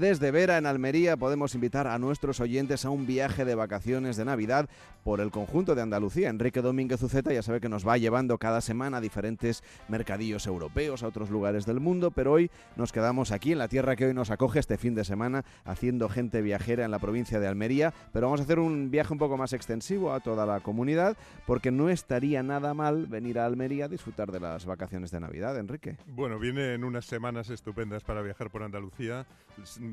Desde Vera, en Almería, podemos invitar a nuestros oyentes a un viaje de vacaciones de Navidad por el conjunto de Andalucía. Enrique Domínguez Uceta ya sabe que nos va llevando cada semana a diferentes mercadillos europeos, a otros lugares del mundo, pero hoy nos quedamos aquí en la tierra que hoy nos acoge este fin de semana, haciendo gente viajera en la provincia de Almería. Pero vamos a hacer un viaje un poco más extensivo a toda la comunidad, porque no estaría nada mal venir a Almería a disfrutar de las vacaciones de Navidad, Enrique. Bueno, vienen unas semanas estupendas para viajar por Andalucía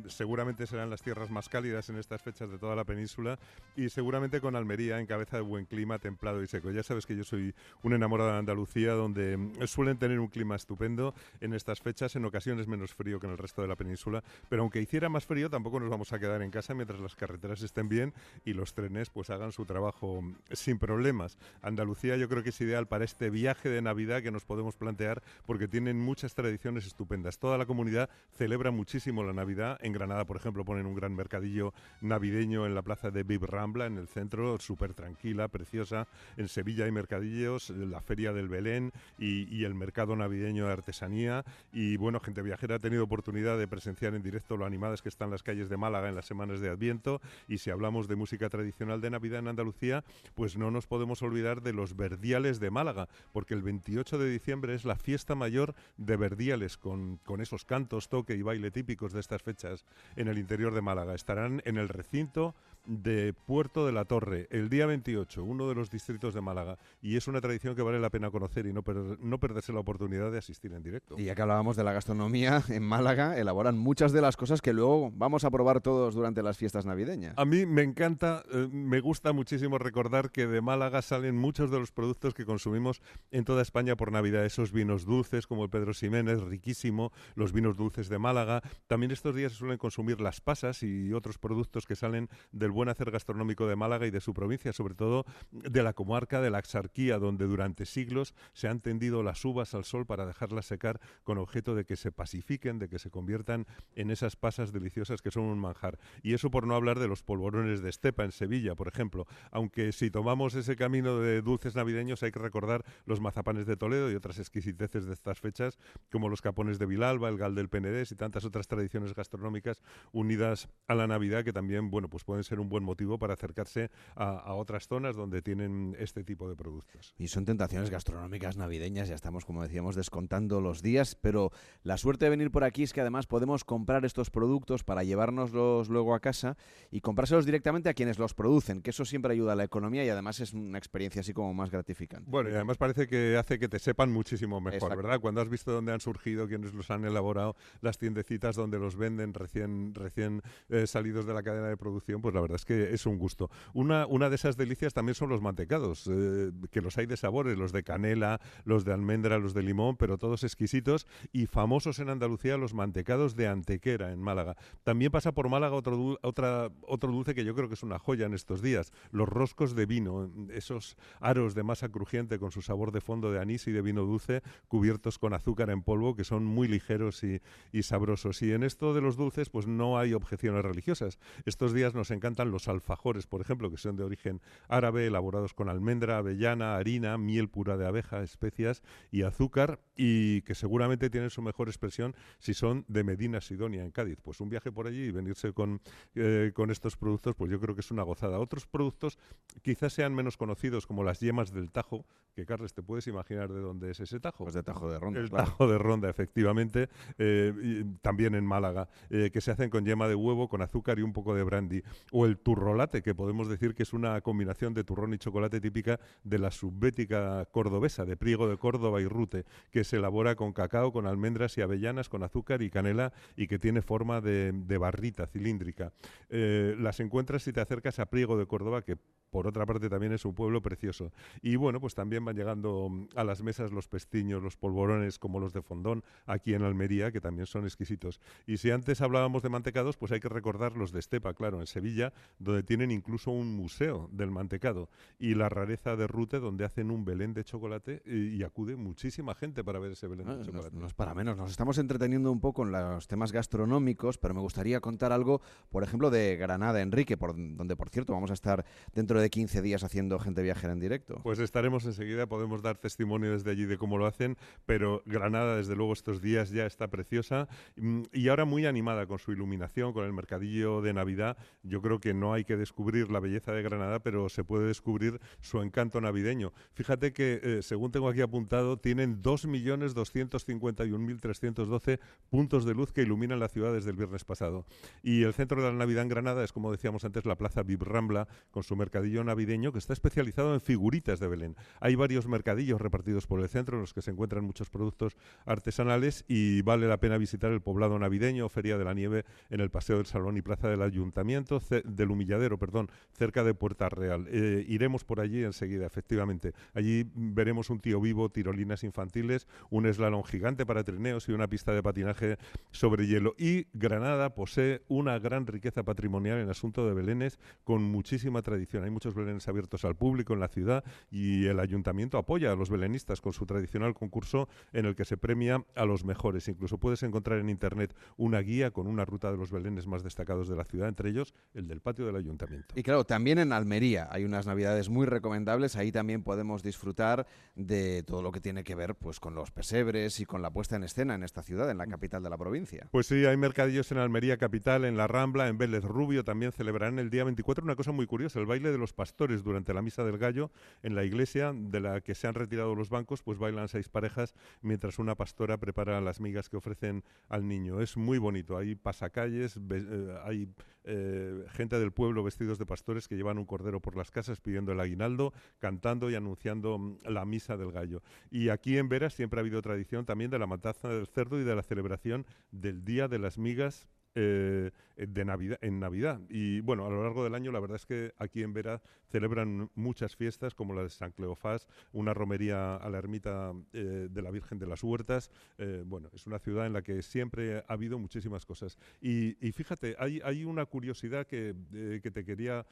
seguramente serán las tierras más cálidas en estas fechas de toda la península y seguramente con Almería en cabeza de buen clima, templado y seco. Ya sabes que yo soy un enamorado de Andalucía, donde mm, suelen tener un clima estupendo en estas fechas, en ocasiones menos frío que en el resto de la península, pero aunque hiciera más frío tampoco nos vamos a quedar en casa mientras las carreteras estén bien y los trenes pues hagan su trabajo mm, sin problemas. Andalucía yo creo que es ideal para este viaje de Navidad que nos podemos plantear porque tienen muchas tradiciones estupendas. Toda la comunidad celebra muchísimo la Navidad en Granada, por ejemplo, ponen un gran mercadillo navideño en la plaza de Bib Rambla, en el centro, súper tranquila, preciosa. En Sevilla hay mercadillos, la Feria del Belén y, el mercado navideño de artesanía. Y bueno, gente viajera ha tenido oportunidad de presenciar en directo lo animadas que están las calles de Málaga en las semanas de Adviento. Y si hablamos de música tradicional de Navidad en Andalucía, pues no nos podemos olvidar de los verdiales de Málaga, porque el 28 de diciembre es la fiesta mayor de verdiales, con, con esos cantos, toque y baile típicos de estas fechas en el interior de Málaga. Estarán en el recinto de Puerto de la Torre, el día 28, uno de los distritos de Málaga. Y es una tradición que vale la pena conocer y no, no perderse la oportunidad de asistir en directo. Y ya que hablábamos de la gastronomía, en Málaga elaboran muchas de las cosas que luego vamos a probar todos durante las fiestas navideñas. A mí me encanta, eh, me gusta muchísimo recordar que de Málaga salen muchos de los productos que consumimos en toda España por Navidad. Esos vinos dulces como el Pedro Ximénez, riquísimo, los vinos dulces de Málaga. También estos días se suelen consumir las pasas y otros productos que salen del buen hacer gastronómico de Málaga y de su provincia, sobre todo de la comarca de la Axarquía, donde durante siglos se han tendido las uvas al sol para dejarlas secar con objeto de que se pacifiquen, de que se conviertan en esas pasas deliciosas que son un manjar. Y eso por no hablar de los polvorones de estepa en Sevilla, por ejemplo. Aunque si tomamos ese camino de dulces navideños hay que recordar los mazapanes de Toledo y otras exquisiteces de estas fechas, como los capones de Vilalba, el gal del Penedés y tantas otras tradiciones gastronómicas unidas a la Navidad que también, bueno, pues pueden ser buen motivo para acercarse a, otras zonas donde tienen este tipo de productos. Y son tentaciones gastronómicas navideñas, ya estamos, como decíamos, descontando los días, pero la suerte de venir por aquí es que además podemos comprar estos productos para llevárnoslos luego a casa y comprárselos directamente a quienes los producen, que eso siempre ayuda a la economía y además es una experiencia así como más gratificante. Bueno, y además parece que hace que te sepan muchísimo mejor, ¿verdad? Cuando has visto dónde han surgido, quiénes los han elaborado, las tiendecitas donde los venden recién, recién eh, salidos de la cadena de producción, pues la verdad es que es un gusto. Una, una de esas delicias también son los mantecados, eh, que los hay de sabores, los de canela, los de almendra, los de limón, pero todos exquisitos y famosos en Andalucía los mantecados de Antequera en Málaga. También pasa por Málaga otro, otro dulce que yo creo que es una joya en estos días, los roscos de vino, esos aros de masa crujiente con su sabor de fondo de anís y de vino dulce cubiertos con azúcar en polvo que son muy ligeros y, y sabrosos. Y en esto de los dulces pues no hay objeciones religiosas. Estos días nos los alfajores, por ejemplo, que son de origen árabe, elaborados con almendra, avellana, harina, miel pura de abeja, especias y azúcar, y que seguramente tienen su mejor expresión si son de Medina Sidonia, en Cádiz. Pues un viaje por allí y venirse con, eh, con estos productos, pues yo creo que es una gozada. Otros productos quizás sean menos conocidos, como las yemas del Tajo, que Carles, ¿te puedes imaginar de dónde es ese Tajo? Pues de Tajo de Ronda. El Tajo de Ronda, efectivamente, eh, también en Málaga, eh, que se hacen con yema de huevo, con azúcar y un poco de brandy. O el turrolate, que podemos decir que es una combinación de turrón y chocolate típica de la subbética cordobesa, de Priego de Córdoba y Rute, que se elabora con cacao, con almendras y avellanas, con azúcar y canela y que tiene forma de, barrita cilíndrica. Eh, las encuentras si te acercas a Priego de Córdoba, que por otra parte también es un pueblo precioso. Y bueno, pues también van llegando a las mesas los pestiños, los polvorones como los de Fondón, aquí en Almería, que también son exquisitos. Y si antes hablábamos de mantecados, pues hay que recordar los de Estepa, claro, en Sevilla, donde tienen incluso un museo del mantecado. Y la rareza de Rute, donde hacen un Belén de chocolate y, acude muchísima gente para ver ese Belén de chocolate. No, es para menos, nos estamos entreteniendo un poco en los temas gastronómicos, pero me gustaría contar algo, por ejemplo, de Granada, Enrique, por, donde por cierto vamos a estar dentro de de 15 días haciendo gente viajera en directo. Pues estaremos enseguida, podemos dar testimonio desde allí de cómo lo hacen, pero Granada desde luego estos días ya está preciosa mm, y ahora muy animada con su iluminación, con el mercadillo de Navidad. Yo creo que no hay que descubrir la belleza de Granada, pero se puede descubrir su encanto navideño. Fíjate que, eh, según tengo aquí apuntado, tienen 2.251.312 puntos de luz que iluminan la ciudad desde el viernes pasado. Y el centro de la Navidad en Granada es, como decíamos antes, la Plaza Vibrambla, con su mercadillo navideño que está especializado en figuritas de Belén. Hay varios mercadillos repartidos por el centro en los que se encuentran muchos productos artesanales y vale la pena visitar el poblado navideño, Feria de la Nieve, en el Paseo del Salón y Plaza del Ayuntamiento, del Humilladero, perdón, cerca de Puerta Real. Eh, iremos por allí enseguida, efectivamente. Allí veremos un tío vivo, tirolinas infantiles, un eslalon gigante para trineos y una pista de patinaje sobre hielo. Y Granada posee una gran riqueza patrimonial en asunto de belenes con muchísima tradición. Hay muchos belenes abiertos al público en la ciudad y el ayuntamiento apoya a los belenistas con su tradicional concurso en el que se premia a los mejores. Incluso puedes encontrar en internet una guía con una ruta de los belenes más destacados de la ciudad, entre ellos el del patio del ayuntamiento. Y claro, también en Almería hay unas navidades muy recomendables. Ahí también podemos disfrutar de todo lo que tiene que ver pues con los pesebres y con la puesta en escena en esta ciudad, en la capital de la provincia. Pues sí, hay mercadillos en Almería capital, en La Rambla, en Vélez Rubio también celebrarán el día 24 una cosa muy curiosa, el baile de los pastores durante la misa del gallo en la iglesia de la que se han retirado los bancos, pues bailan seis parejas mientras una pastora prepara las migas que ofrecen al niño. Es muy bonito, hay pasacalles, eh, hay eh, gente del pueblo vestidos de pastores que llevan un cordero por las casas pidiendo el aguinaldo, cantando y anunciando mm, la misa del gallo. Y aquí en Vera siempre ha habido tradición también de la matanza del cerdo y de la celebración del Día de las Migas eh, de Navidad, en Navidad. Y bueno, a lo largo del año la verdad es que aquí en Vera celebran muchas fiestas como la de San Cleofás, una romería a la ermita eh, de la Virgen de las Huertas. Eh, bueno, es una ciudad en la que siempre ha habido muchísimas cosas. Y, fíjate, hay, hay, una curiosidad que, que te quería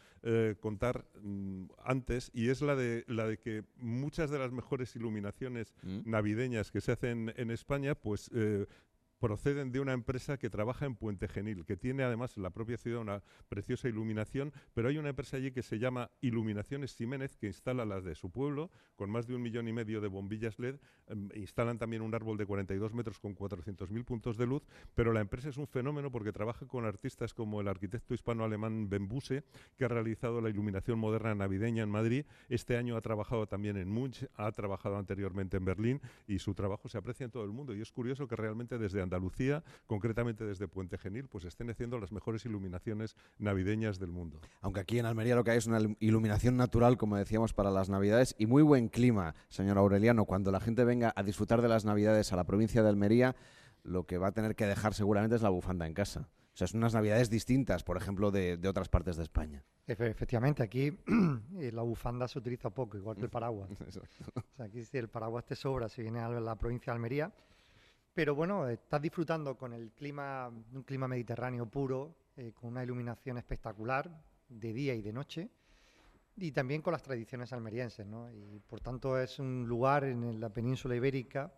contar mm, antes y es la de, la de que muchas de las mejores iluminaciones mm. navideñas que se hacen en España, pues proceden de una empresa que trabaja en Puente Genil, que tiene además en la propia ciudad una preciosa iluminación, pero hay una empresa allí que se llama Iluminaciones Jiménez, que instala las de su pueblo, con más de un millón y medio de bombillas LED, em, instalan también un árbol de 42 metros con 400.000 puntos de luz, pero la empresa es un fenómeno porque trabaja con artistas como el arquitecto hispano-alemán Ben Buse, que ha realizado la iluminación moderna navideña en Madrid, este año ha trabajado también en Munch, ha trabajado anteriormente en Berlín y su trabajo se aprecia en todo el mundo. Y es curioso que realmente desde Andalucía, concretamente desde Puente Genil, pues estén haciendo las mejores iluminaciones navideñas del mundo. Aunque aquí en Almería lo que hay es una iluminación natural, como decíamos, para las Navidades y muy buen clima, señor Aureliano. Cuando la gente venga a disfrutar de las Navidades a la provincia de Almería, lo que va a tener que dejar seguramente es la bufanda en casa. O sea, son unas navidades distintas, por ejemplo, de, otras partes de España. Efectivamente, aquí eh, la bufanda se utiliza poco, igual que el paraguas. O sea, aquí si el paraguas te sobra, si viene a la provincia de Almería, pero bueno, estás disfrutando con el clima, un clima mediterráneo puro, eh, con una iluminación espectacular de día y de noche, y también con las tradiciones almerienses, ¿no? Y por tanto es un lugar en la península ibérica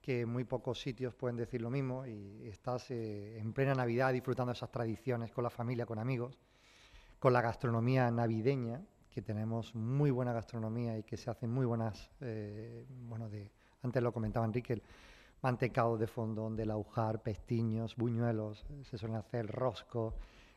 que muy pocos sitios pueden decir lo mismo y estás eh, en plena Navidad disfrutando esas tradiciones con la familia, con amigos, con la gastronomía navideña, que tenemos muy buena gastronomía y que se hacen muy buenas, eh, bueno, de, antes lo comentaba Enrique, mantecado de fondón, de laujar, pestiños, buñuelos, se suelen hacer rosco,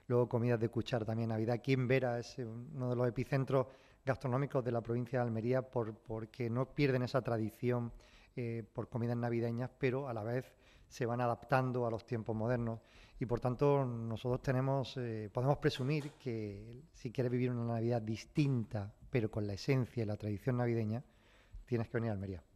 luego comidas de cuchar también Navidad. Aquí en Vera es uno de los epicentros gastronómicos de la provincia de Almería por, porque no pierden esa tradición eh, por comidas navideñas, pero a la vez se van adaptando a los tiempos modernos y por tanto nosotros tenemos, eh, podemos presumir que si quieres vivir una Navidad distinta, pero con la esencia y la tradición navideña, tienes que venir a Almería.